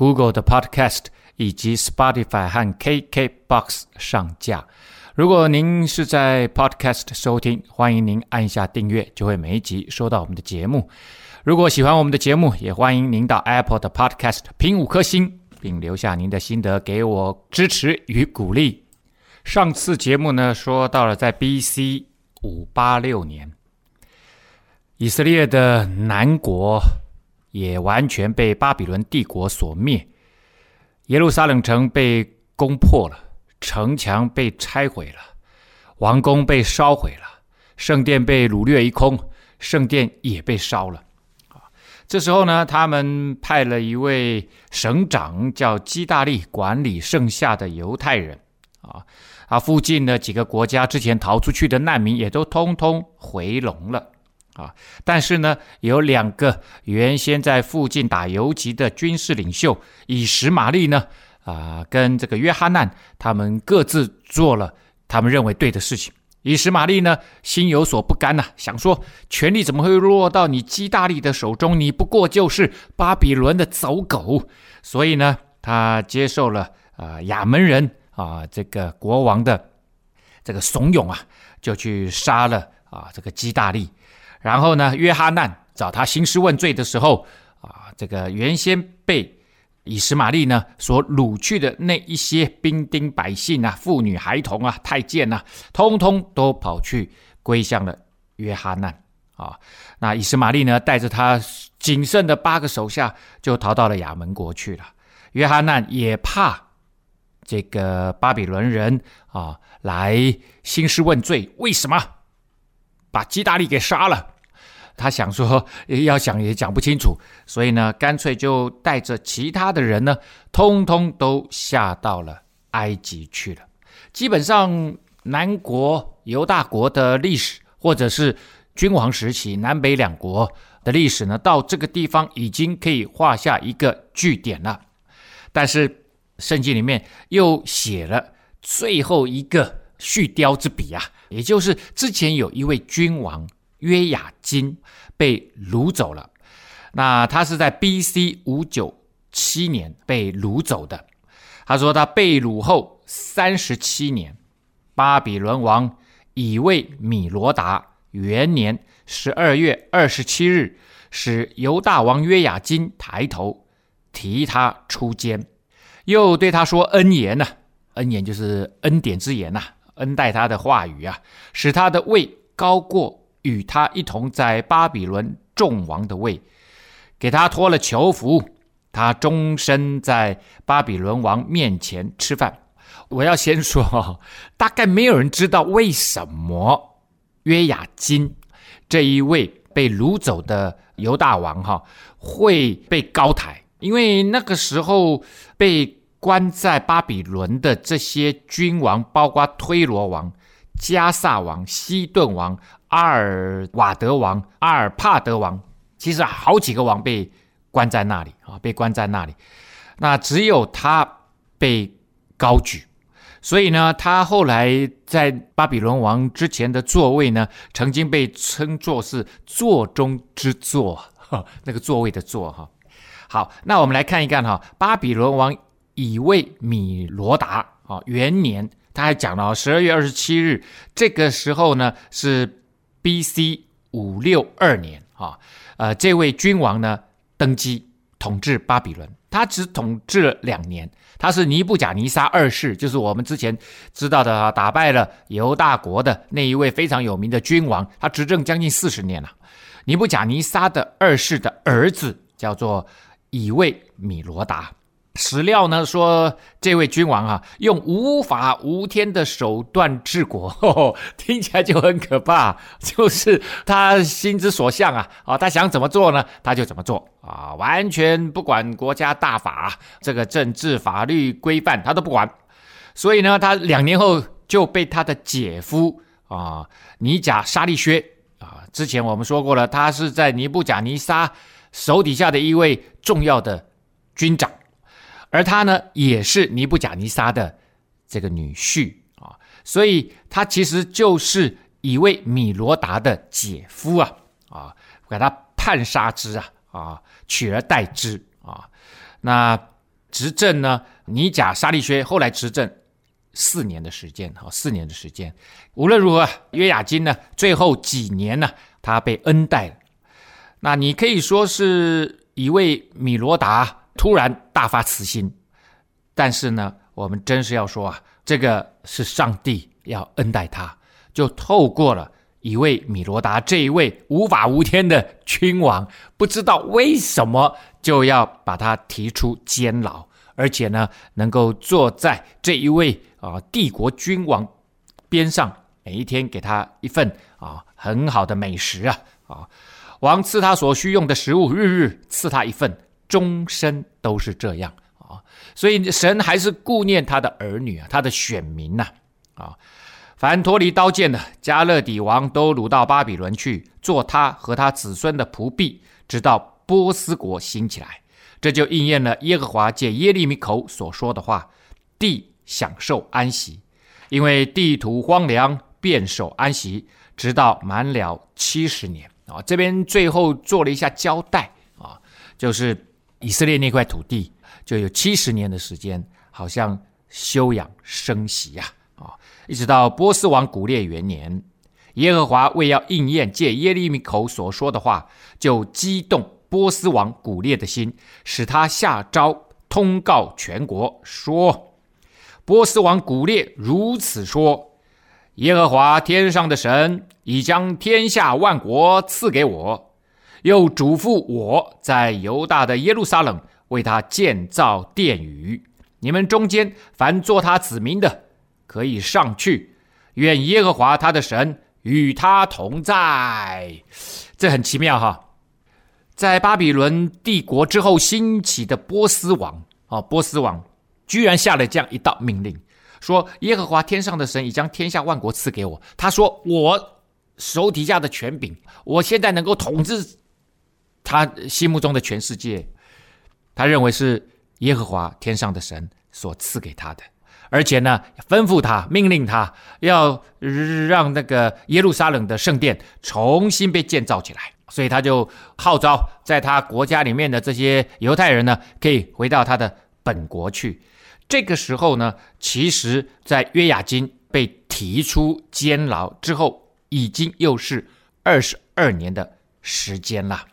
Google 的 Podcast 以及 Spotify 和 KKBox 上架。如果您是在 Podcast 收听，欢迎您按下订阅，就会每一集收到我们的节目。如果喜欢我们的节目，也欢迎您到 Apple 的 Podcast 评五颗星，并留下您的心得，给我支持与鼓励。上次节目呢，说到了在 BC 五八六年。以色列的南国也完全被巴比伦帝国所灭，耶路撒冷城被攻破了，城墙被拆毁了，王宫被烧毁了，圣殿被掳掠一空，圣殿也被烧了。啊，这时候呢，他们派了一位省长叫基大利管理剩下的犹太人。啊，啊，附近的几个国家之前逃出去的难民也都通通回笼了。啊！但是呢，有两个原先在附近打游击的军事领袖以实玛利呢，啊，跟这个约哈难，他们各自做了他们认为对的事情。以实玛利呢，心有所不甘呐、想说权力怎么会落到你基大利的手中？你不过就是巴比伦的走狗。所以呢，他接受了啊亚扪人啊这个国王的这个怂恿啊，就去杀了啊这个基大利。然后呢，约哈难找他兴师问罪的时候，啊，这个原先被以实玛利呢所掳去的那一些兵丁百姓啊、妇女孩童啊、太监啊，通通都跑去归向了约哈难啊。那以实玛利呢，带着他仅剩的八个手下，就逃到了亚门国去了。约哈难也怕这个巴比伦人啊来兴师问罪，为什么？把基大利给杀了，他想说要想也讲不清楚，所以呢，干脆就带着其他的人呢，通通都下到了埃及去了。基本上，南国犹大国的历史，或者是君王时期南北两国的历史呢，到这个地方已经可以画下一个句点了。但是，圣经里面又写了最后一个续貂之笔啊。也就是之前有一位君王约雅斤被掳走了，那他是在 B.C. 五九七年被掳走的。他说他被掳后三十七年，巴比伦王以为米罗达元年十二月二十七日，使犹大王约雅斤抬头提他出监，又对他说恩言呐、恩言就是恩典之言呐、恩待他的话语啊，使他的位高过与他一同在巴比伦众王的位，给他脱了囚服，他终身在巴比伦王面前吃饭。我要先说，大概没有人知道为什么约雅斤这一位被掳走的犹大王哈会被高抬，因为那个时候被。关在巴比伦的这些君王，包括推罗王、加萨王、西顿王、阿尔瓦德王、阿尔帕德王，其实好几个王被关在那里啊，被关在那里。那只有他被高举，所以呢，他后来在巴比伦王之前的座位呢，曾经被称作是座中之座，那个座位的座哈。好，那我们来看一看哈，巴比伦王。以为米罗达啊元年，他还讲了十二月二十七日，这个时候呢是 B.C. 五六二年啊，呃，这位君王呢登基统治巴比伦，他只统治了两年，他是尼布甲尼撒二世，就是我们之前知道的啊，打败了犹大国的那一位非常有名的君王，他执政将近四十年了。尼布甲尼撒的二世的儿子叫做以为米罗达。史料呢说，这位君王啊，用无法无天的手段治国，呵呵，听起来就很可怕。就是他心之所向啊，啊，他想怎么做呢，他就怎么做啊，完全不管国家大法，这个政治法律规范他都不管。所以呢，他两年后就被他的姐夫啊尼贾沙利薛啊，之前我们说过了，他是在尼布甲尼撒手底下的一位重要的军长。而他呢，也是尼布甲尼撒的这个女婿啊，所以他其实就是一位米罗达的姐夫啊啊，给他判杀之啊啊，取而代之啊。那执政呢，尼甲沙利薛后来执政四年的时间啊，四年的时间。无论如何，约雅金呢，最后几年呢，他被恩待了。那你可以说是一位米罗达。突然大发慈心，但是呢，我们真是要说啊，这个是上帝要恩待他，就透过了一位米罗达这一位无法无天的君王，不知道为什么就要把他提出监牢，而且呢，能够坐在这一位啊帝国君王边上，每一天给他一份啊很好的美食啊啊，王赐他所需用的食物，日日赐他一份。终身都是这样啊，所以神还是顾念他的儿女啊，他的选民呐啊，凡脱离刀剑的加勒底王都掳到巴比伦去，做他和他子孙的仆婢，直到波斯国兴起来。这就应验了耶和华借耶利米口所说的话：地享受安息，因为地土荒凉，便守安息，直到满了七十年啊。这边最后做了一下交代啊，就是。以色列那块土地就有七十年的时间，好像休养生息呀，啊，一直到波斯王古列元年，耶和华为要应验借耶利米口所说的话，就激动波斯王古列的心，使他下诏通告全国说：波斯王古列如此说，耶和华天上的神已将天下万国赐给我。又嘱咐我在犹大的耶路撒冷为他建造殿宇。你们中间凡作他子民的，可以上去。愿耶和华他的神与他同在。这很奇妙哈，在巴比伦帝国之后兴起的波斯王啊，波斯王居然下了这样一道命令，说耶和华天上的神已将天下万国赐给我。他说我手底下的权柄，我现在能够统治。他心目中的全世界，他认为是耶和华天上的神所赐给他的，而且呢，吩咐他、命令他要让那个耶路撒冷的圣殿重新被建造起来，所以他就号召在他国家里面的这些犹太人呢，可以回到他的本国去。这个时候呢，其实，在约雅斤被提出监牢之后，已经又是二十二年的时间了。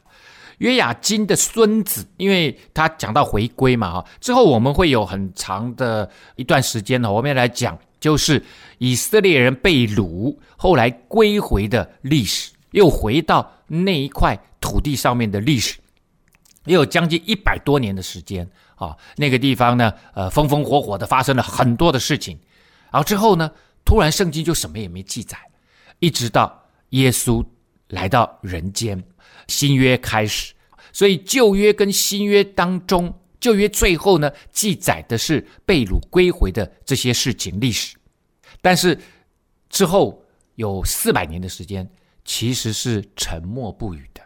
约雅斤的孙子，因为他讲到回归嘛，哈，之后我们会有很长的一段时间呢，我们要来讲，就是以色列人被掳后来归回的历史，又回到那一块土地上面的历史，也有将近一百多年的时间啊，那个地方呢，呃，风风火火的发生了很多的事情，然后之后呢，突然圣经就什么也没记载，一直到耶稣来到人间。新约开始，所以旧约跟新约当中，旧约最后呢，记载的是被掳归回的这些事情历史，但是之后有四百年的时间其实是沉默不语的。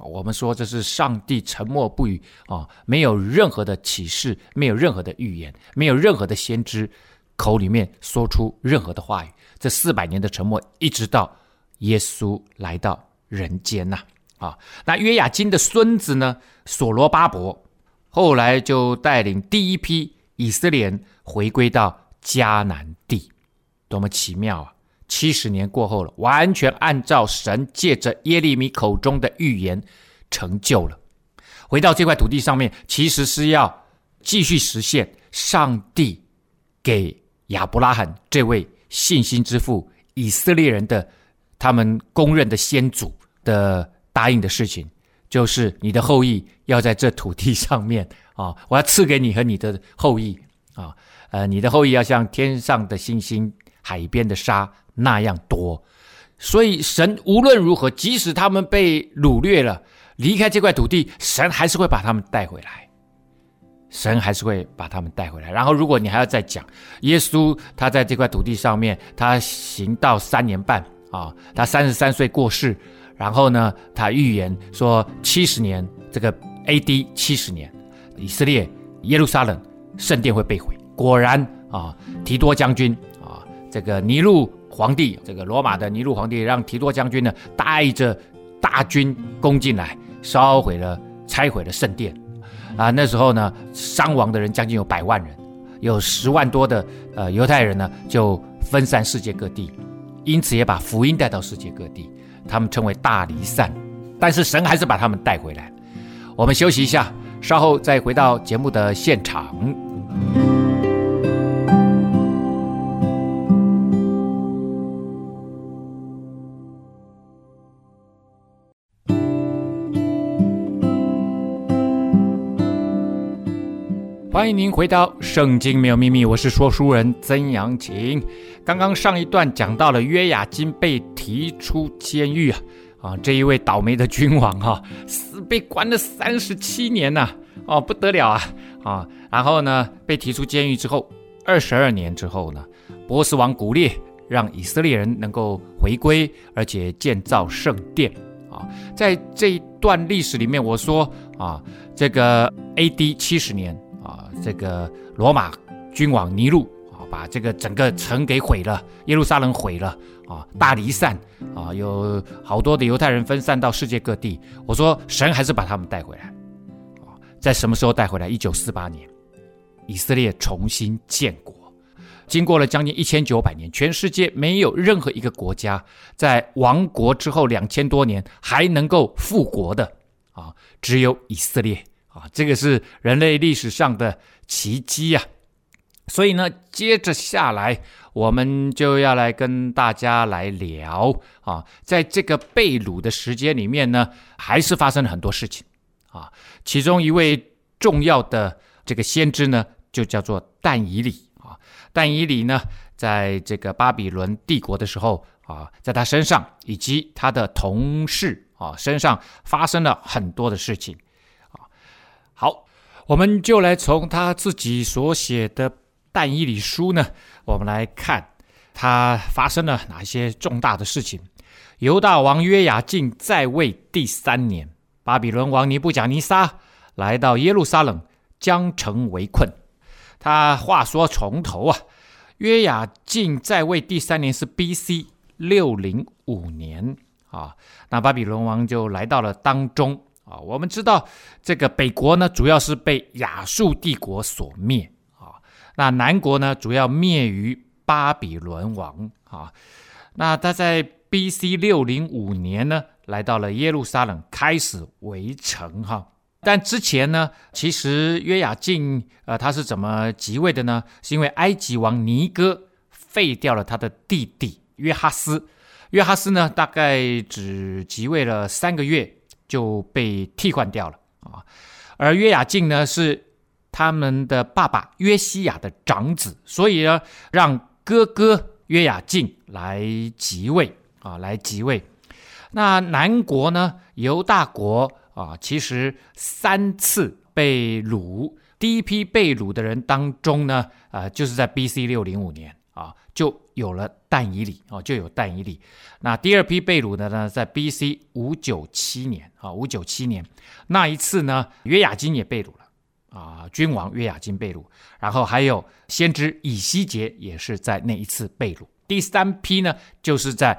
我们说这是上帝沉默不语啊，没有任何的启示，没有任何的预言，没有任何的先知口里面说出任何的话语。这四百年的沉默，一直到耶稣来到人间呐。啊那约雅斤的孙子呢，所罗巴伯，后来就带领第一批以色列人回归到迦南地，多么奇妙啊！七十年过后了，完全按照神借着耶利米口中的预言成就了。回到这块土地上面，其实是要继续实现上帝给亚伯拉罕这位信心之父、以色列人的他们公认的先祖的。答应的事情，就是你的后裔要在这土地上面啊，我要赐给你和你的后裔啊，呃，你的后裔要像天上的星星、海边的沙那样多。所以神无论如何，即使他们被掳掠了，离开这块土地，神还是会把他们带回来。神还是会把他们带回来。然后，如果你还要再讲耶稣，他在这块土地上面，他行道三年半啊，他三十三岁过世，然后呢，他预言说七十年，这个 A.D. 七十年，以色列耶路撒冷圣殿会被毁。果然啊，提多将军啊，这个尼禄皇帝，这个罗马的尼禄皇帝让提多将军呢带着大军攻进来，烧毁了、拆毁了圣殿。啊，那时候呢，伤亡的人将近有百万人，有十万多的呃犹太人呢就分散世界各地，因此也把福音带到世界各地，他们称为大离散，但是神还是把他们带回来。我们休息一下，稍后再回到节目的现场。欢迎您回到《圣经没有秘密》，我是说书人曾阳晴。刚刚上一段讲到了约雅金被提出监狱啊，啊，这一位倒霉的君王哈、啊，死被关了三十七年呐、哦，不得了啊，啊，然后呢，被提出监狱之后，二十二年之后呢，波斯王古列让以色列人能够回归，而且建造圣殿啊，在这一段历史里面，我说啊，这个 A.D. 七十年。这个罗马君王尼禄啊，把这个整个城给毁了，耶路撒冷毁了啊，大离散啊，有好多的犹太人分散到世界各地。我说神还是把他们带回来啊，在什么时候带回来？一九四八年，以色列重新建国，经过了将近一千九百年，全世界没有任何一个国家在亡国之后两千多年还能够复国的啊，只有以色列。啊，这个是人类历史上的奇迹呀！所以呢，接着下来，我们就要来跟大家来聊啊，在这个被掳的时间里面呢，还是发生了很多事情啊。其中一位重要的这个先知呢，就叫做但以理啊。但以理呢，在这个巴比伦帝国的时候啊，在他身上以及他的同事啊身上发生了很多的事情。好，我们就来从他自己所写的但以理书呢，我们来看他发生了哪些重大的事情。犹大王约雅敬在位第三年，巴比伦王尼布甲尼撒来到耶路撒冷，将城围困。他话说从头啊，约雅敬在位第三年是 B.C. 六零五年啊，那巴比伦王就来到了当中。啊，我们知道这个北国呢，主要是被亚述帝国所灭啊。那南国呢，主要灭于巴比伦王啊。那他在 B.C. 六零五年呢，来到了耶路撒冷，开始围城哈。但之前呢，其实约雅敬呃，他是怎么即位的呢？是因为埃及王尼哥废掉了他的弟弟约哈斯。约哈斯呢，大概只即位了三个月。就被替换掉了啊，而约雅敬呢，是他们的爸爸约西亚的长子，所以呢，让哥哥约雅敬来即位啊，来即位。那南国呢，犹大国啊，其实三次被掳，第一批被掳的人当中呢，啊，就是在 B.C. 六零五年啊，就。有了但以理哦，就有但以理。那第二批被掳的呢，在 B.C. 五九七年啊，五九七年那一次呢，约雅斤也被掳了啊，君王约雅斤被掳，然后还有先知以西结也是在那一次被掳。第三批呢，就是在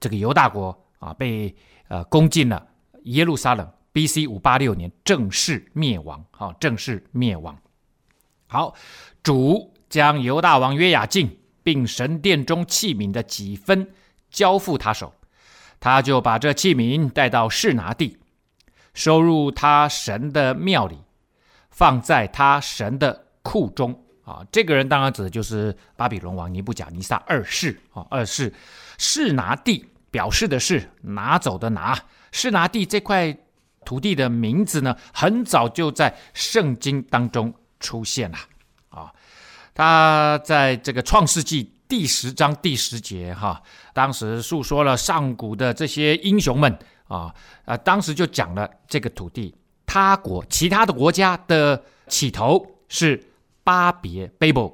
这个犹大国啊，被呃攻进了耶路撒冷，B.C. 五八六年正式灭亡，啊，正式灭亡。好，主将犹大王约雅敬。并神殿中器皿的几分交付他手，他就把这器皿带到示拿地，收入他神的庙里，放在他神的库中。啊，这个人当然指的就是巴比伦王尼布甲尼撒二世。啊，二世示拿地表示的是拿走的拿，示拿地这块土地的名字呢，很早就在圣经当中出现了。他在这个创世纪第十章第十节哈，当时述说了上古的这些英雄们啊啊，当时就讲了这个土地，他国其他的国家的起头是巴别 （Babel）、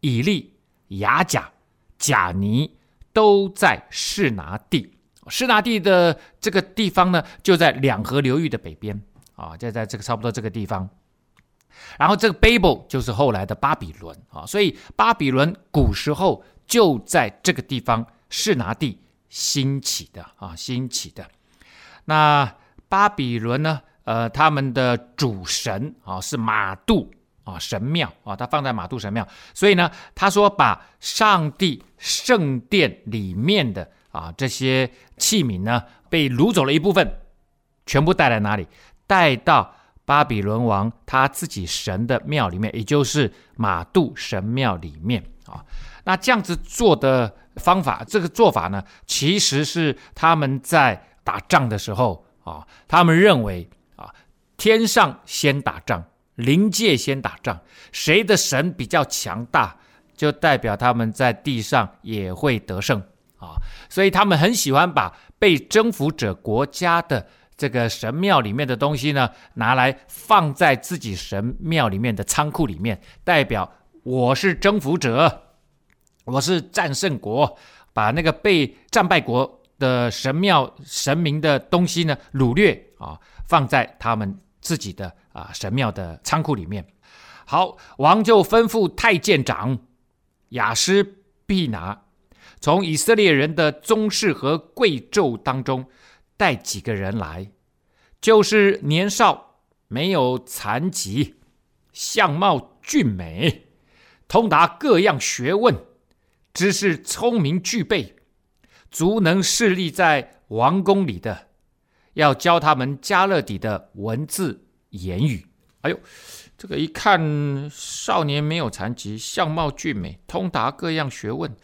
以利、亚甲、甲尼都在示拿地。示拿地的这个地方呢，就在两河流域的北边啊，就在这个差不多这个地方。然后这个 Babel 就是后来的巴比伦啊，所以巴比伦古时候就在这个地方示拿地兴起的啊，兴起的。那巴比伦呢，呃，他们的主神啊是马杜啊神庙啊，他放在马杜神庙，所以呢，他说把上帝圣殿里面的。啊，这些器皿呢，被掳走了一部分，全部带来哪里？带到巴比伦王他自己神的庙里面，也就是马杜神庙里面啊。那这样子做的方法，这个做法呢，其实是他们在打仗的时候啊，他们认为啊，天上先打仗，灵界先打仗，谁的神比较强大，就代表他们在地上也会得胜。啊，所以他们很喜欢把被征服者国家的这个神庙里面的东西呢，拿来放在自己神庙里面的仓库里面，代表我是征服者，我是战胜国，把那个被战败国的神庙神明的东西呢掳掠啊，放在他们自己的啊神庙的仓库里面。好，王就吩咐太监长亚施毕拿。从以色列人的宗室和贵胄当中带几个人来，就是年少、没有残疾、相貌俊美、通达各样学问、知识聪明具备、足能侍立在王宫里的，要教他们加勒底的文字言语。哎呦！这个一看，少年没有残疾，相貌俊美，通达各样学问，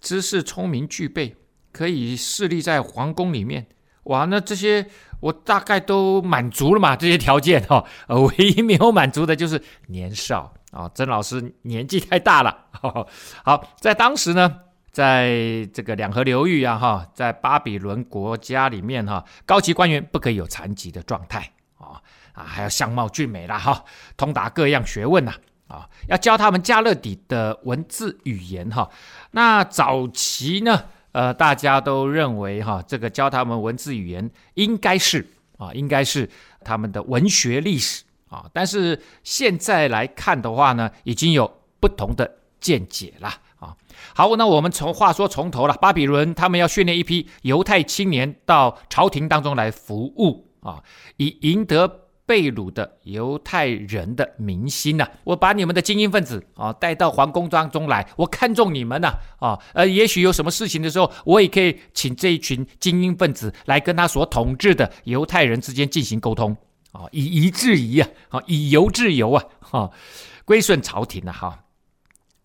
知识聪明具备，可以侍立在皇宫里面。哇，那这些我大概都满足了嘛？这些条件哈、哦，唯一没有满足的就是年少啊、哦。曾老师年纪太大了。好，在当时呢，在这个两河流域啊，哈，在巴比伦国家里面哈，高级官员不可以有残疾的状态啊。啊，还要相貌俊美啦，哈，通达各样学问呐，啊，要教他们加勒底的文字语言，哈。那早期呢，呃，大家都认为，哈，这个教他们文字语言应该是啊，应该是他们的文学历史啊。但是现在来看的话呢，已经有不同的见解了啊。好，那我们从话说从头了，巴比伦他们要训练一批犹太青年到朝廷当中来服务啊，以赢得。被掳的犹太人的民心呐、我把你们的精英分子啊带到皇宫当中来，我看中你们呐啊，呃，也许有什么事情的时候，我也可以请这一群精英分子来跟他所统治的犹太人之间进行沟通啊，以夷制夷啊，啊，以犹制犹啊，哈，归顺朝廷了哈。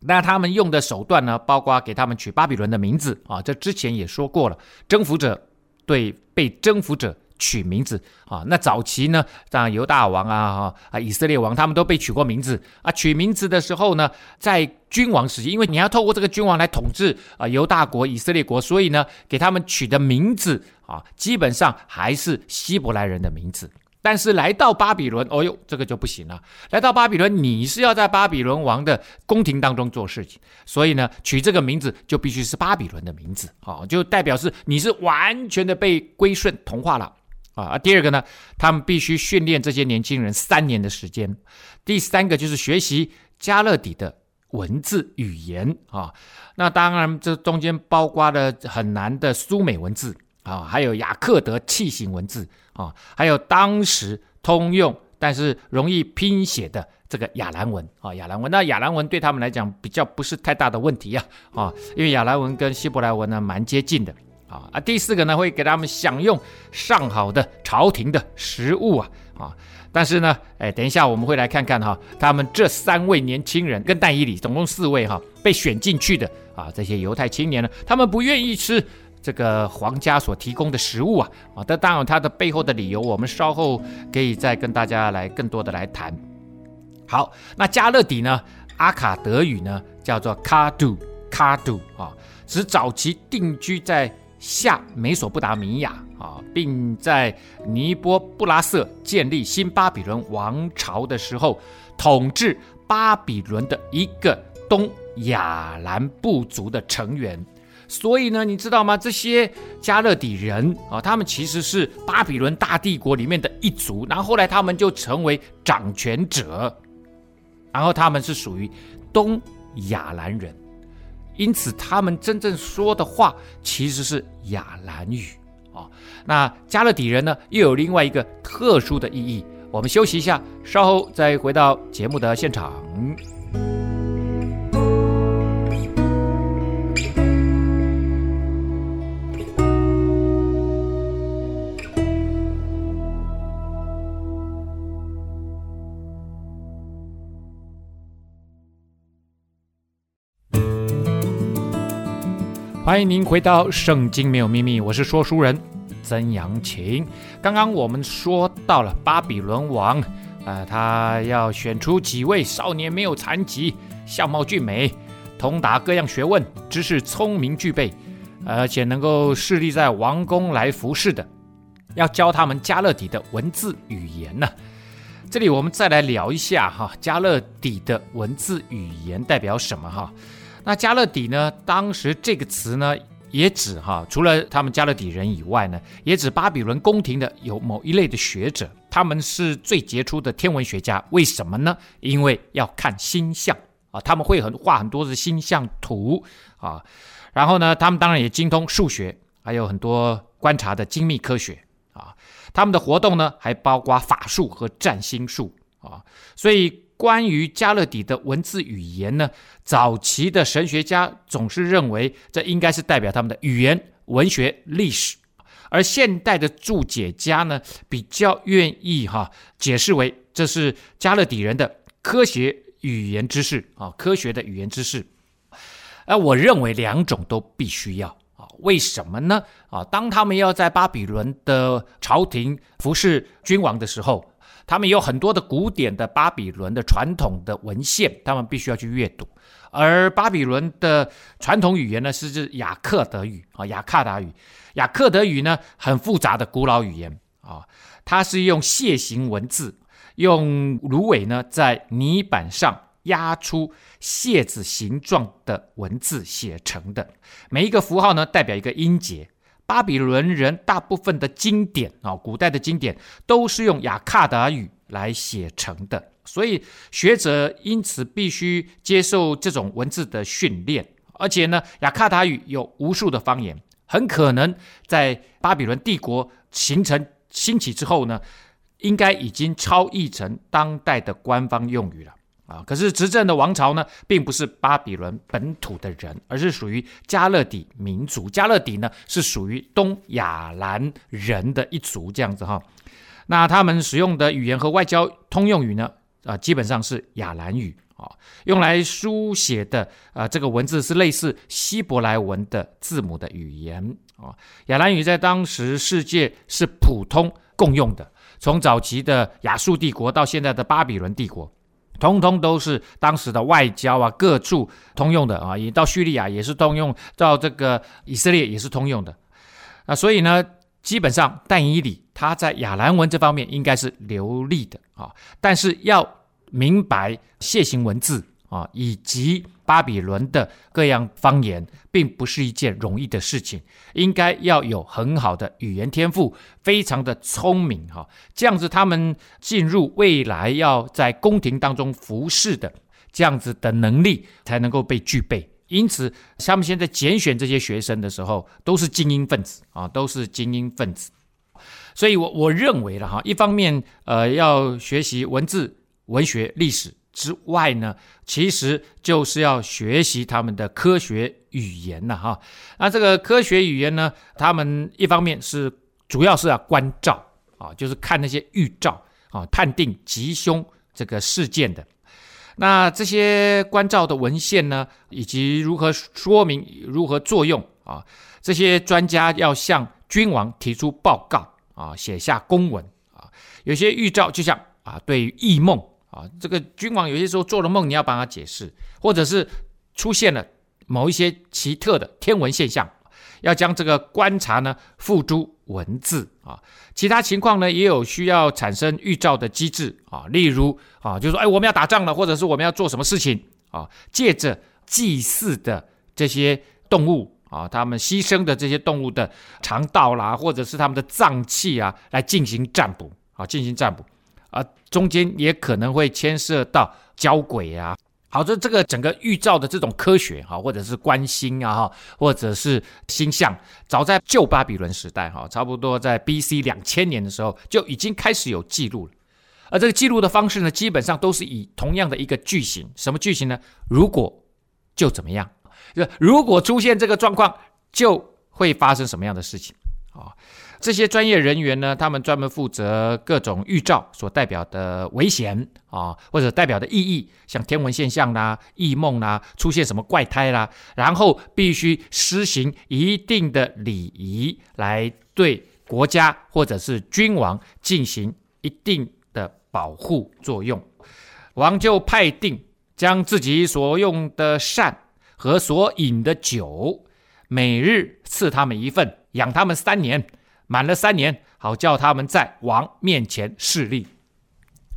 那他们用的手段呢，包括给他们取巴比伦的名字啊，这之前也说过了，征服者对被征服者。取名字啊，那早期呢，像犹大王啊、啊以色列王，他们都被取过名字啊。取名字的时候呢，在君王时期，因为你要透过这个君王来统治啊犹大国、以色列国，所以呢，给他们取的名字啊，基本上还是希伯来人的名字。但是来到巴比伦，哦哟，这个就不行了。来到巴比伦，你是要在巴比伦王的宫廷当中做事情，所以呢，取这个名字就必须是巴比伦的名字，啊，就代表是你是完全的被归顺同化了。啊，第二个呢，他们必须训练这些年轻人三年的时间。第三个就是学习加勒底的文字语言啊。那当然，这中间包括了很难的苏美文字啊，还有雅克德器形文字啊，还有当时通用但是容易拼写的这个亚兰文啊。亚兰文，那亚兰文对他们来讲比较不是太大的问题呀啊，因为亚兰文跟希伯来文呢蛮接近的。啊啊！第四个呢，会给他们享用上好的朝廷的食物啊啊！但是呢，哎，等一下我们会来看看哈，他们这三位年轻人跟戴伊里总共四位哈被选进去的啊，这些犹太青年呢，他们不愿意吃这个皇家所提供的食物啊啊，但当然他的背后的理由，我们稍后可以再跟大家来更多的来谈。好，那加勒底呢，阿卡德语呢叫做卡杜卡杜啊，是早期定居在下美索不达米亚啊，并在尼波布拉瑟建立新巴比伦王朝的时候，统治巴比伦的一个东亚兰部族的成员。所以呢，你知道吗？这些加勒底人啊，他们其实是巴比伦大帝国里面的一族，然后后来他们就成为掌权者，然后他们是属于东亚兰人，因此他们真正说的话其实是亚兰语啊。那加勒底人呢，又有另外一个特殊的意义。我们休息一下，稍后再回到节目的现场。欢迎您回到《圣经没有秘密》，我是说书人曾阳晴。刚刚我们说到了巴比伦王，呃，他要选出几位少年没有残疾、相貌俊美、通达各样学问、知识聪明具备，而且能够侍立在王宫来服侍的，要教他们加勒底的文字语言呢。这里我们再来聊一下哈，加勒底的文字语言代表什么哈？那加勒底呢？当时这个词呢，也指哈，除了他们加勒底人以外呢，也指巴比伦宫廷的有某一类的学者，他们是最杰出的天文学家。为什么呢？因为要看星象啊，他们会很画很多的星象图啊。然后呢，他们当然也精通数学，还有很多观察的精密科学啊。他们的活动呢，还包括法术和占星术啊。所以。关于加勒底的文字语言呢，早期的神学家总是认为这应该是代表他们的语言、文学、历史，而现代的注解家呢，比较愿意哈解释为这是加勒底人的科学语言知识啊，科学的语言知识。而我认为两种都必须要啊，为什么呢？啊，当他们要在巴比伦的朝廷服侍君王的时候。他们有很多的古典的巴比伦的传统的文献，他们必须要去阅读。而巴比伦的传统语言呢，是指雅克德语啊，雅克达语。雅克德语呢，很复杂的古老语言啊，它是用楔形文字，用芦苇呢在泥板上压出楔子形状的文字写成的，每一个符号呢代表一个音节。巴比伦人大部分的经典啊，古代的经典都是用雅卡达语来写成的，所以学者因此必须接受这种文字的训练。而且呢，雅卡达语有无数的方言，很可能在巴比伦帝国形成兴起之后呢，应该已经超译成当代的官方用语了。啊，可是执政的王朝呢，并不是巴比伦本土的人，而是属于加勒底民族。加勒底呢，是属于东亚兰人的一族，这样子哈。那他们使用的语言和外交通用语呢，啊，基本上是亚兰语啊，用来书写的啊，这个文字是类似希伯来文的字母的语言啊。亚兰语在当时世界是普通共用的，从早期的亚述帝国到现在的巴比伦帝国。通通都是当时的外交啊，各处通用的啊，也到叙利亚也是通用，到这个以色列也是通用的。那所以呢，基本上但以理他在亚兰文这方面应该是流利的啊，但是要明白楔形文字啊，以及巴比伦的各样方言，并不是一件容易的事情，应该要有很好的语言天赋，非常的聪明哈，这样子他们进入未来要在宫廷当中服侍的这样子的能力才能够被具备。因此，他们现在拣选这些学生的时候，都是精英分子啊，都是精英分子。所以我我认为了哈，一方面呃要学习文字、文学、历史。之外呢，其实就是要学习他们的科学语言了哈。那这个科学语言呢，他们一方面是主要是要观照啊，就是看那些预兆啊，判定吉凶这个事件的。那这些观照的文献呢，以及如何说明、如何作用啊，这些专家要向君王提出报告啊，写下公文啊。有些预兆就像啊，对于异梦啊，这个君王有些时候做了梦，你要帮他解释，或者是出现了某一些奇特的天文现象，要将这个观察呢付诸文字啊。其他情况呢，也有需要产生预兆的机制啊，例如啊，就是说，哎，我们要打仗了，或者是我们要做什么事情啊，借着祭祀的这些动物啊，他们牺牲的这些动物的肠道啦，或者是他们的脏器啊，来进行占卜啊，进行占卜啊，中间也可能会牵涉到交轨啊。好，这这个整个预兆的这种科学哈，或者是观星啊哈，或者是星象，早在旧巴比伦时代哈，差不多在 B.C. 两千年的时候就已经开始有记录了。而这个记录的方式呢，基本上都是以同样的一个句型，什么句型呢？如果就怎么样？如果出现这个状况，就会发生什么样的事情啊？这些专业人员呢，他们专门负责各种预兆所代表的危险啊，或者代表的意义，像天文现象啦、异梦啦、出现什么怪胎啦，然后必须施行一定的礼仪，来对国家或者是君王进行一定的保护作用。王就派定将自己所用的膳和所饮的酒，每日赐他们一份，养他们三年。满了三年，好叫他们在王面前示例。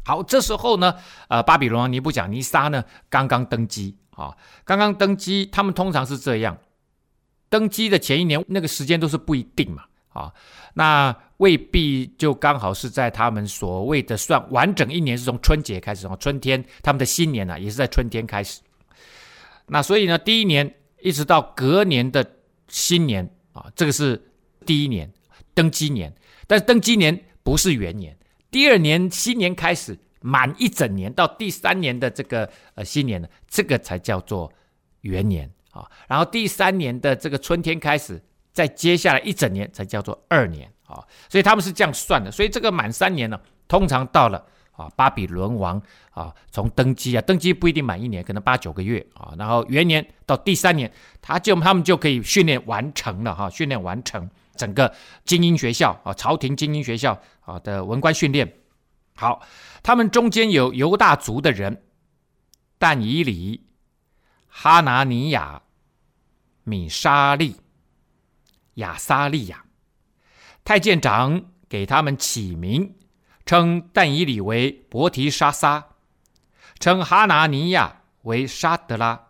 好，这时候呢，呃，巴比伦王尼布甲尼撒呢刚刚登基啊，刚刚登基，他们通常是这样，登基的前一年那个时间都是不一定嘛，啊，那未必就刚好是在他们所谓的算完整一年是从春节开始哦，春天他们的新年呢、啊、也是在春天开始，那所以呢，第一年一直到隔年的新年啊，这个是第一年。登基年，但是登基年不是元年，第二年新年开始满一整年到第三年的这个呃新年呢，这个才叫做元年啊。然后第三年的这个春天开始，在接下来一整年才叫做二年啊。所以他们是这样算的。所以这个满三年呢，通常到了啊巴比伦王啊从登基啊，登基不一定满一年，可能八九个月啊。然后元年到第三年，他就他们就可以训练完成了哈，训练完成。整个精英学校啊，朝廷精英学校啊的文官训练，好，他们中间有犹大族的人，但以理、哈拿尼亚、米沙利、亚撒利亚，太监长给他们起名，称但以理为伯提沙撒，称哈拿尼亚为沙德拉，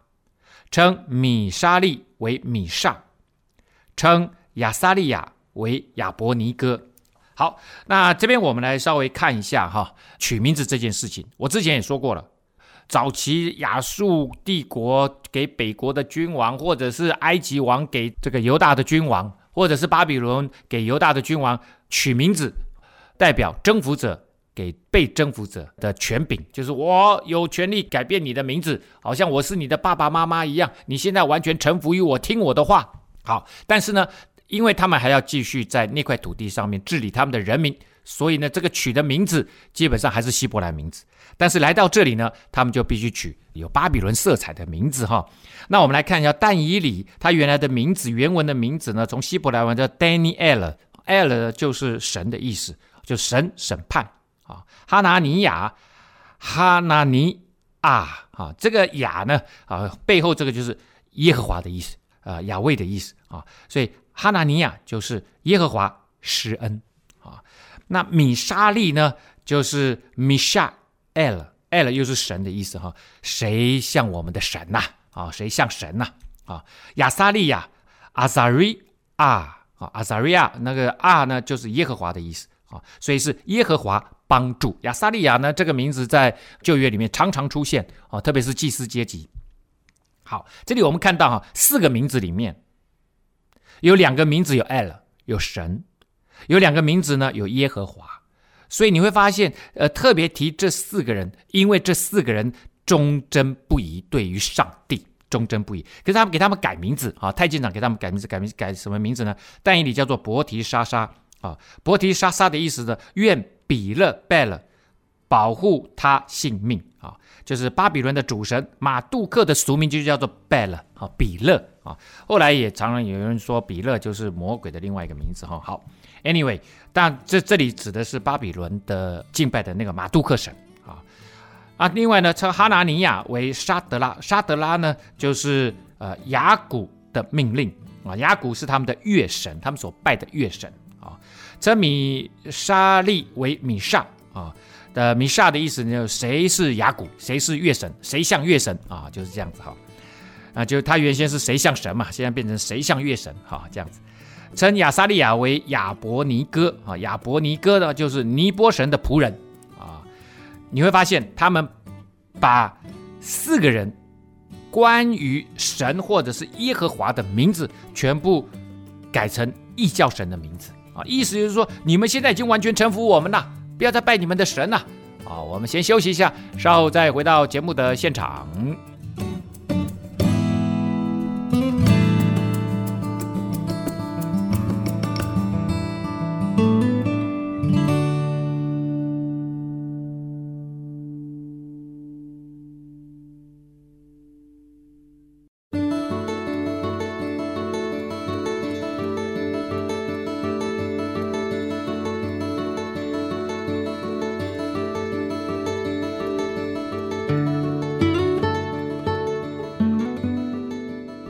称米沙利为米煞，称。亚撒利亚为亚伯尼歌。好，那这边我们来稍微看一下哈，取名字这件事情。我之前也说过了，早期亚述帝国给北国的君王，或者是埃及王给这个犹大的君王，或者是巴比伦给犹大的君王取名字，代表征服者给被征服者的权柄，就是我有权利改变你的名字，好像我是你的爸爸妈妈一样，你现在完全臣服于我，听我的话。好，但是呢。因为他们还要继续在那块土地上面治理他们的人民，所以呢，这个取的名字基本上还是希伯来名字。但是来到这里呢，他们就必须取有巴比伦色彩的名字哈。那我们来看一下但以理，他原来的名字原文的名字呢，从希伯来文叫 Daniel，El 就是神的意思，就神审判啊。哈拿尼亚，哈拿尼啊，啊，这个雅呢啊，背后这个就是耶和华的意思啊，亚卫的意思啊，所以。哈拿尼亚就是耶和华施恩啊，那米沙利呢，就是米沙 L L 又是神的意思哈，谁像我们的神呐？啊，谁像神呐？啊，亚撒利亚，阿撒瑞亚啊，阿撒瑞亚那个啊呢，就是耶和华的意思啊，所以是耶和华帮助。亚撒利亚呢，这个名字在旧约里面常常出现啊，特别是祭司阶级。好，这里我们看到哈，四个名字里面。有两个名字有 El，有神；有两个名字呢，有耶和华。所以你会发现，呃，特别提这四个人，因为这四个人忠贞不移，对于上帝忠贞不移。可是他们给他们改名字啊，太监长给他们改名字，改名改什么名字呢？但以理叫做伯提沙撒啊，伯提沙撒的意思呢，愿比勒贝勒保护他性命啊，就是巴比伦的主神马杜克的俗名就叫做贝勒啊，比勒啊。后来也常常有人说比勒就是魔鬼的另外一个名字哈。好，Anyway，但这这里指的是巴比伦的敬拜的那个马杜克神啊啊。另外呢，称哈拿尼亚为沙德拉，沙德拉呢就是呃雅古的命令啊，雅古是他们的月神，他们所拜的月神啊。称米沙利为米煞啊。的米煞的意思呢？就谁是雅古？谁是月神？谁像月神啊？就是这样子哈。啊，就他原先是谁像神嘛，现在变成谁像月神哈？这样子。称亚撒利雅为亚伯尼哥啊，亚伯尼哥呢就是尼波神的仆人啊。你会发现他们把四个人关于神或者是耶和华的名字全部改成异教神的名字啊，意思就是说你们现在已经完全臣服我们了。不要再拜你们的神了，啊，我们先休息一下，稍后再回到节目的现场。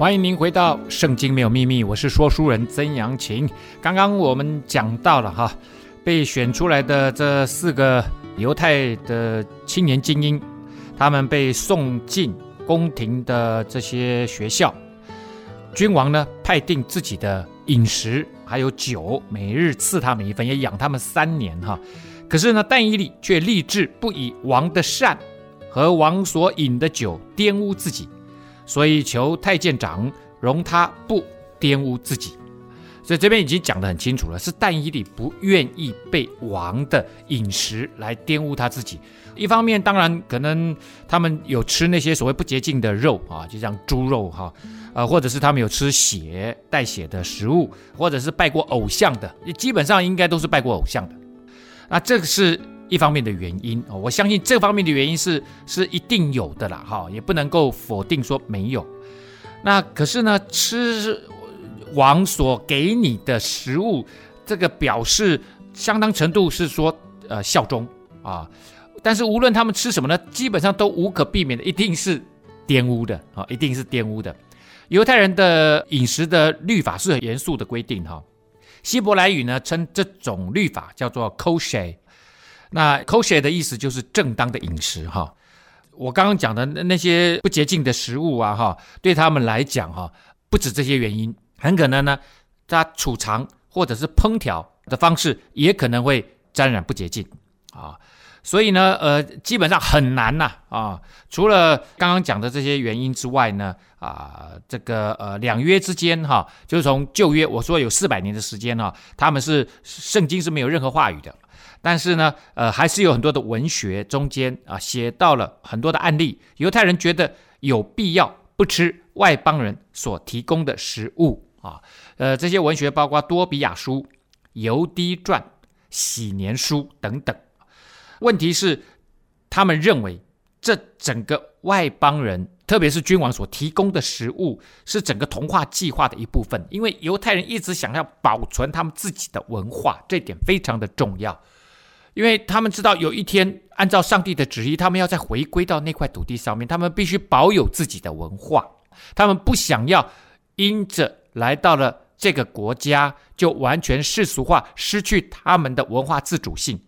欢迎您回到《圣经没有秘密》，我是说书人曾阳晴。刚刚我们讲到了哈，被选出来的这四个犹太的青年精英，他们被送进宫廷的这些学校，君王呢派定自己的饮食还有酒，每日赐他们一份，也养他们三年哈。可是呢，但以理却立志不以王的膳和王所饮的酒玷污自己。所以求太监长容他不玷污自己，所以这边已经讲得很清楚了，是但以理不愿意被王的饮食来玷污他自己。一方面，当然可能他们有吃那些所谓不洁净的肉啊，就像猪肉哈，呃，或者是他们有吃血带血的食物，或者是拜过偶像的，基本上应该都是拜过偶像的。那这个是。一方面的原因啊，我相信这方面的原因是是一定有的啦，哈，也不能够否定说没有。那可是呢，吃王所给你的食物，这个表示相当程度是说呃效忠啊。但是无论他们吃什么呢，基本上都无可避免的，一定是玷污的啊，一定是玷污的。犹太人的饮食的律法是很严肃的规定哈。希伯来语呢称这种律法叫做 kosher。那 kosher 的意思就是正当的饮食哈，我刚刚讲的那些不洁净的食物啊哈，对他们来讲哈，不止这些原因，很可能呢，它储藏或者是烹调的方式也可能会沾染不洁净啊，所以呢，呃，基本上很难呐啊，除了刚刚讲的这些原因之外呢，啊，这个呃两约之间哈，就是从旧约我说有四百年的时间哈，他们是圣经是没有任何话语的。但是呢，呃，还是有很多的文学中间啊，写到了很多的案例。犹太人觉得有必要不吃外邦人所提供的食物啊，呃，这些文学包括多比亚书、犹迪传、喜年书等等。问题是，他们认为这整个外邦人，特别是君王所提供的食物，是整个同化计划的一部分，因为犹太人一直想要保存他们自己的文化，这点非常的重要。因为他们知道有一天，按照上帝的旨意，他们要再回归到那块土地上面，他们必须保有自己的文化。他们不想要因着来到了这个国家，就完全世俗化，失去他们的文化自主性。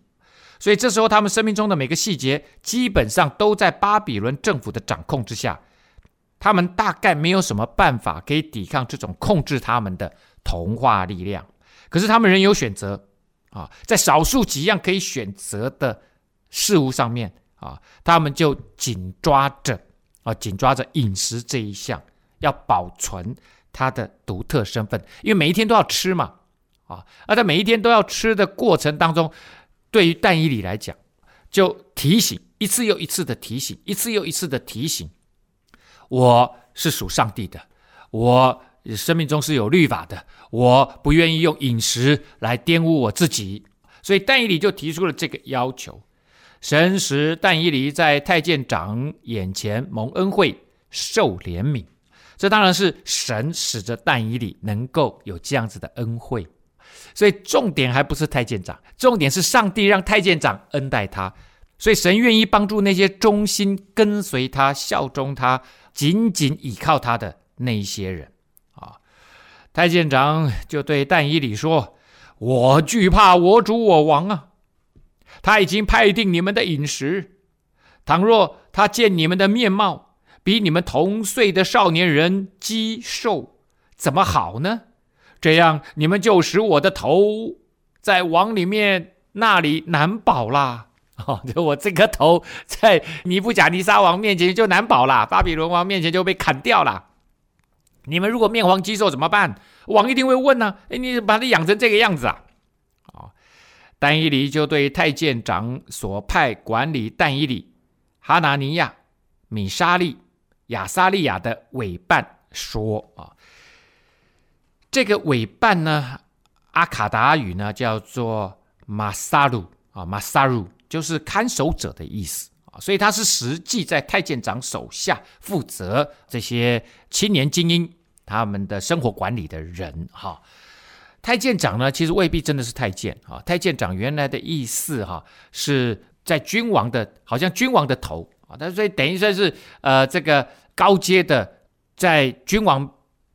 所以这时候，他们生命中的每个细节，基本上都在巴比伦政府的掌控之下。他们大概没有什么办法可以抵抗这种控制他们的同化力量。可是他们仍有选择。啊，在少数几样可以选择的事物上面啊，他们就紧抓着啊，紧抓着饮食这一项，要保存它的独特身份，因为每一天都要吃嘛，啊，而在每一天都要吃的过程当中，对于但以理来讲，就提醒一次又一次的提醒，一次又一次的提醒，我是属上帝的，我。生命中是有律法的，我不愿意用饮食来玷污我自己，所以但以理就提出了这个要求。神使但以理在太监长眼前蒙恩惠，受怜悯。这当然是神使得但以理能够有这样子的恩惠。所以重点还不是太监长，重点是上帝让太监长恩待他。所以神愿意帮助那些忠心跟随他、效忠他、紧紧倚靠他的那一些人。太监长就对但以理说：“我惧怕我主我王啊！他已经派定你们的饮食。倘若他见你们的面貌比你们同岁的少年人肌瘦，怎么好呢？这样你们就使我的头在王里面那里难保啦。”哦，就我这个头在尼布甲尼撒王面前就难保了，巴比伦王面前就被砍掉了。你们如果面黄肌瘦怎么办？王一定会问呢、啊。哎，你把他养成这个样子啊？哦，但以理就对太监长所派管理但以理、哈拿尼亚、米沙利、亚撒利亚的委办说啊，这个委办呢，阿卡达语呢叫做马萨鲁啊，马萨鲁。就是看守者的意思啊，所以他是实际在太监长手下负责这些青年精英他们的生活管理的人哈。太监长呢，其实未必真的是太监啊。太监长原来的意思哈，是在君王的，好像君王的头啊。他所以等于说是呃这个高阶的，在君王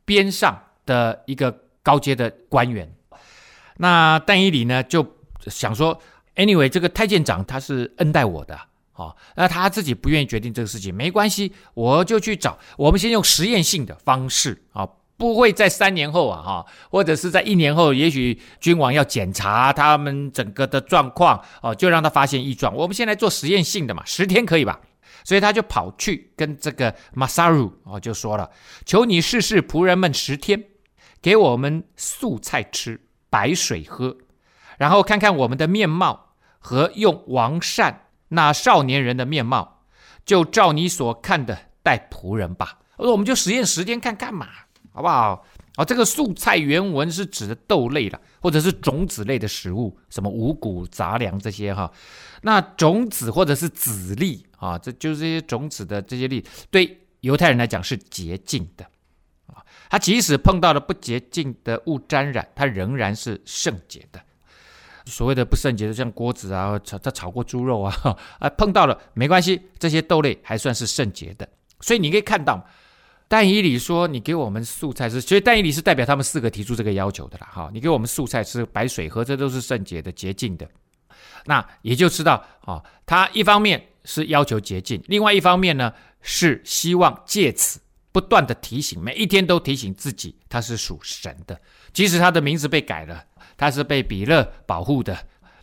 边上的一个高阶的官员。那但以理呢就想说。Anyway，这个太监长他是恩待我的，好，那他自己不愿意决定这个事情，没关系，我就去找。我们先用实验性的方式，啊，不会在三年后啊，哈，或者是在一年后，也许君王要检查他们整个的状况，哦，就让他发现异状。我们先来做实验性的嘛，十天可以吧？所以他就跑去跟这个马萨鲁哦，就说了：“求你试试仆人们十天，给我们素菜吃，白水喝。”然后看看我们的面貌和用王膳那少年人的面貌，就照你所看的待仆人吧。我说我们就实验时间看看嘛，好不好？啊，这个素菜原文是指的豆类了，或者是种子类的食物，什么五谷杂粮这些哈。那种子或者是籽粒啊，这就是这些种子的这些粒，对犹太人来讲是洁净的啊。他即使碰到了不洁净的物沾染，他仍然是圣洁的。所谓的不圣洁的，像锅子啊，炒他炒过猪肉啊，啊碰到了没关系，这些豆类还算是圣洁的。所以你可以看到，但以理说你给我们素菜吃，所以但以理是代表他们四个提出这个要求的啦。哈，你给我们素菜吃，白水喝，这都是圣洁的、洁净的。那也就知道啊，他一方面是要求洁净，另外一方面呢是希望借此不断的提醒，每一天都提醒自己他是属神的，即使他的名字被改了。他是被比勒保护的，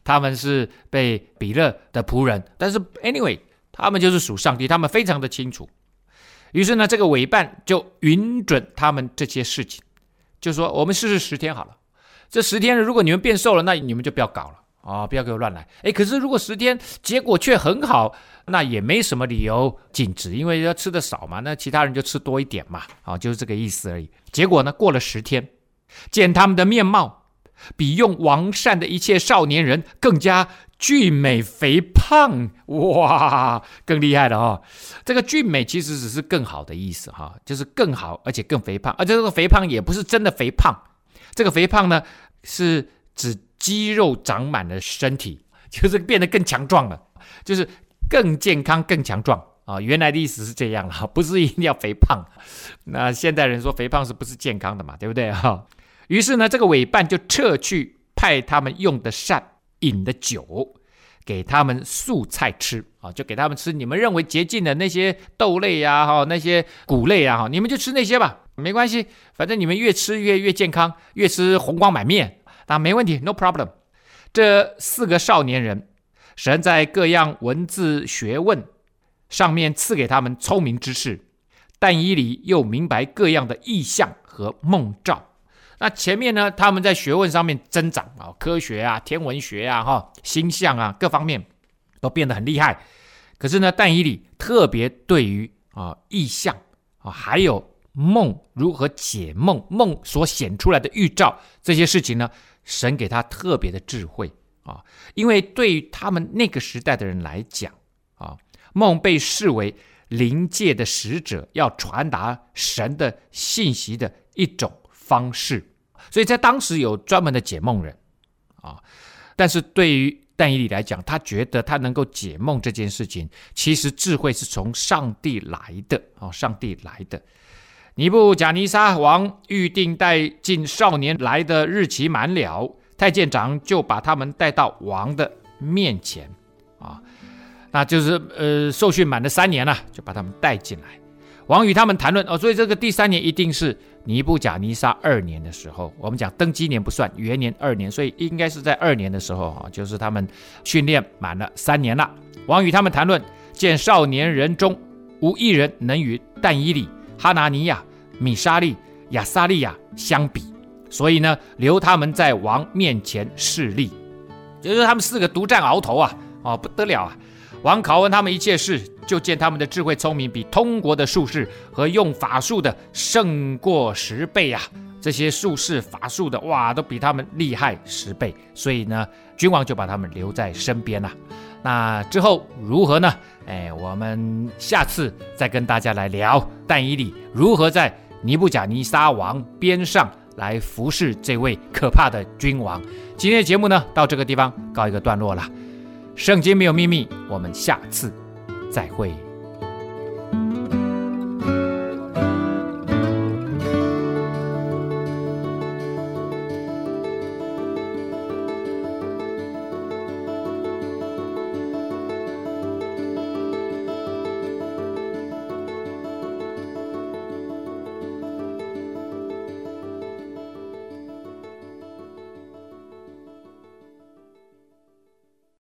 他们是被比勒的仆人，但是 anyway，他们就是属上帝，他们非常的清楚。于是呢，这个委办就允准他们这些事情，就说我们试试十天好了。这十天如果你们变瘦了，那你们就不要搞了啊、不要给我乱来。诶，可是如果十天结果却很好，那也没什么理由禁止，因为要吃的少嘛，那其他人就吃多一点嘛，啊、就是这个意思而已。结果呢，过了十天，见他们的面貌。比用王善的一切少年人更加俊美肥胖，哇，更厉害了哈、这个俊美其实只是更好的意思哈，就是更好而且更肥胖，而且这个肥胖也不是真的肥胖，这个肥胖呢是指肌肉长满了身体，就是变得更强壮了，就是更健康、更强壮啊。原来的意思是这样了，不是一定要肥胖。那现代人说肥胖是不是健康的嘛？对不对哈？于是呢，这个委办就撤去派他们用的膳、饮的酒，给他们素菜吃啊，就给他们吃你们认为洁净的那些豆类呀，哈，那些谷类啊，哈，你们就吃那些吧，没关系，反正你们越吃越越健康，越吃红光满面，那没问题，no problem。这四个少年人，神在各样文字学问上面赐给他们聪明知识，但以理又明白各样的意象和梦兆。那前面呢，他们在学问上面增长啊，科学啊、天文学啊、哈星象啊各方面都变得很厉害。可是呢，但以理特别对于啊异象啊，还有梦如何解梦、梦所显出来的预兆这些事情呢，神给他特别的智慧啊，因为对于他们那个时代的人来讲啊，梦被视为灵界的使者要传达神的信息的一种方式，所以在当时有专门的解梦人啊，但是对于但以理来讲，他觉得他能够解梦这件事情，其实智慧是从上帝来的啊，上帝来的。尼布甲尼撒王预定带进少年来的日期满了，太监长就把他们带到王的面前啊，那就是呃受训满了三年了，就把他们带进来。王与他们谈论哦，所以这个第三年一定是。尼布甲尼撒二年的时候，我们讲登基年不算，元年二年，所以应该是在二年的时候啊，就是他们训练满了三年了。王与他们谈论，见少年人中无一人能与但以理、哈拿尼亚、米沙利、亚撒利亚相比，所以呢，留他们在王面前示例，就是他们四个独占鳌头啊，哦不得了啊！王考问他们一切事。就见他们的智慧聪明比通国的术士和用法术的胜过十倍啊！这些术士法术的哇，都比他们厉害十倍。所以呢，君王就把他们留在身边了。那之后如何呢？哎，我们下次再跟大家来聊但以理如何在尼布甲尼撒王边上来服侍这位可怕的君王。今天的节目呢，到这个地方告一个段落了。圣经没有秘密，我们下次。再会。